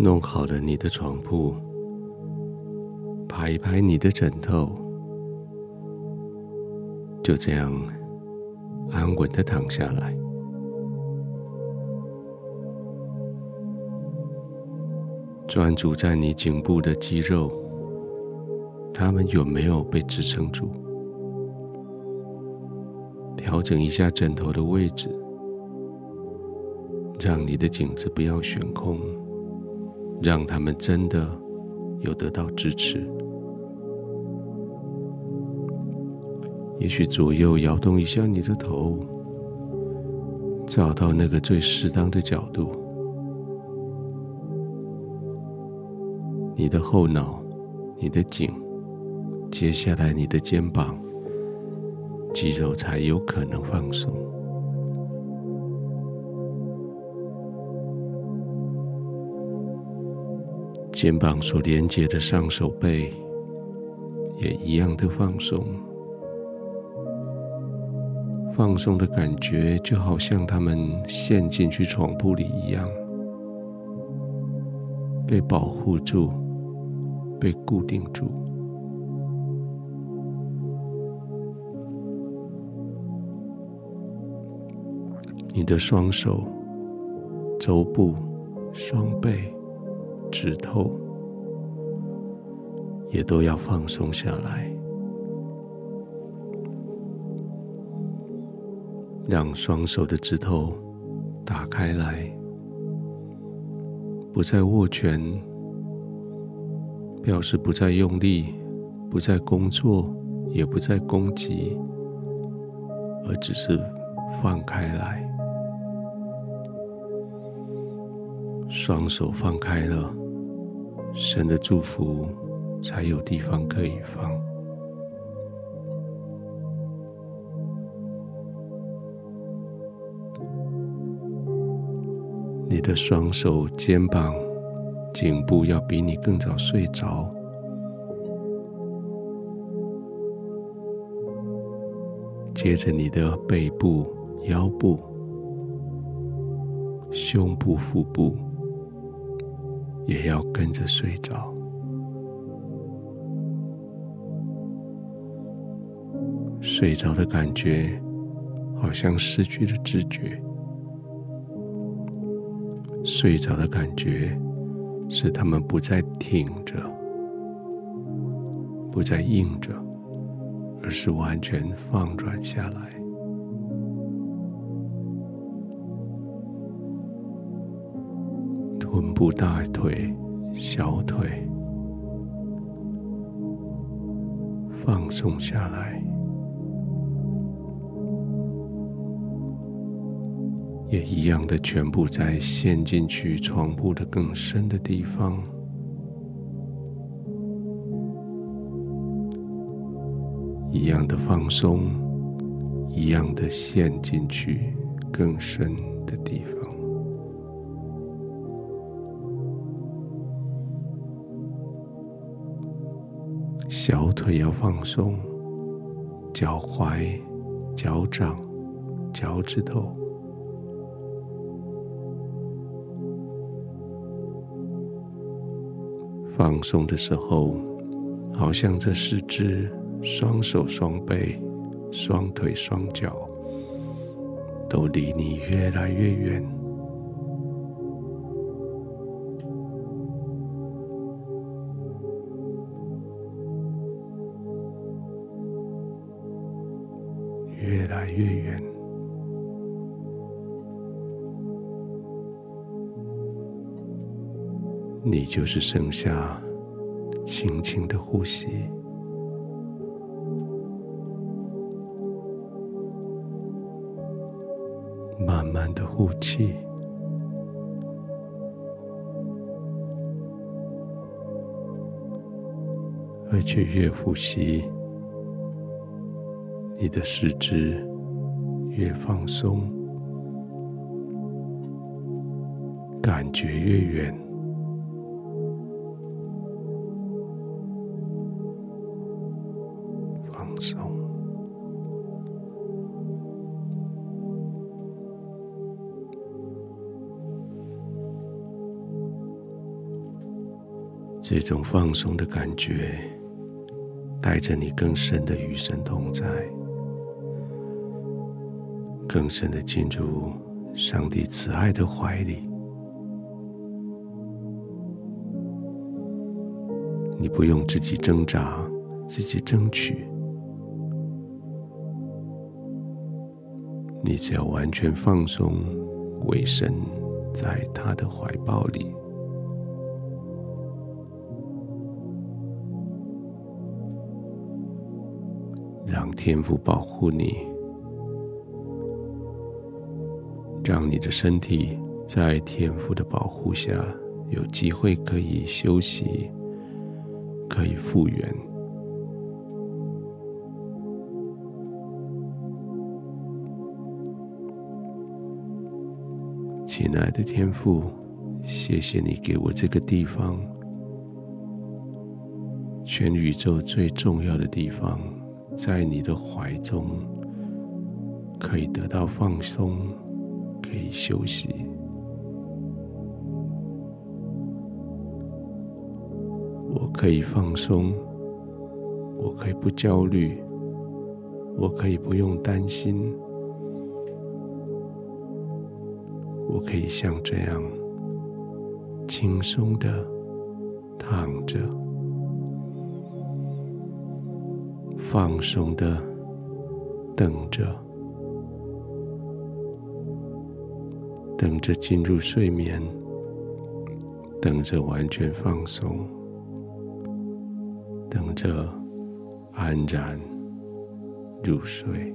弄好了你的床铺，拍一拍你的枕头，就这样安稳的躺下来，专注在你颈部的肌肉，它们有没有被支撑住？调整一下枕头的位置，让你的颈子不要悬空，让他们真的有得到支持。也许左右摇动一下你的头，找到那个最适当的角度。你的后脑，你的颈，接下来你的肩膀。肌肉才有可能放松，肩膀所连接的上手背也一样的放松，放松的感觉就好像他们陷进去床铺里一样，被保护住，被固定住。你的双手、肘部、双背、指头也都要放松下来，让双手的指头打开来，不再握拳，表示不再用力，不再工作，也不再攻击，而只是放开来。双手放开了，神的祝福才有地方可以放。你的双手、肩膀、颈部要比你更早睡着。接着，你的背部、腰部、胸部、腹部。也要跟着睡着，睡着的感觉好像失去了知觉，睡着的感觉是他们不再挺着，不再硬着，而是完全放软下来。臀部、大腿、小腿。放松下来，也一样的全部在陷进去床铺的更深的地方，一样的放松，一样的陷进去更深的地方。小腿要放松，脚踝、脚掌、脚趾头放松的时候，好像这四肢、双手、双背、双腿、双脚都离你越来越远。越来越远，你就是剩下轻轻的呼吸，慢慢的呼气，而且越呼吸。你的四肢越放松，感觉越远，放松。这种放松的感觉，带着你更深的与神同在，更深的进入上帝慈爱的怀里。你不用自己挣扎，自己争取，你只要完全放松，委身在他的怀抱里。让天父保护你，让你的身体在天父的保护下有机会可以休息，可以复原。亲爱的天父，谢谢你给我这个地方，全宇宙最重要的地方。在你的怀中，可以得到放松，可以休息。我可以放松，我可以不焦虑，我可以不用担心，我可以像这样轻松的躺着。放松的等着，等着进入睡眠，等着完全放松，等着安然入睡。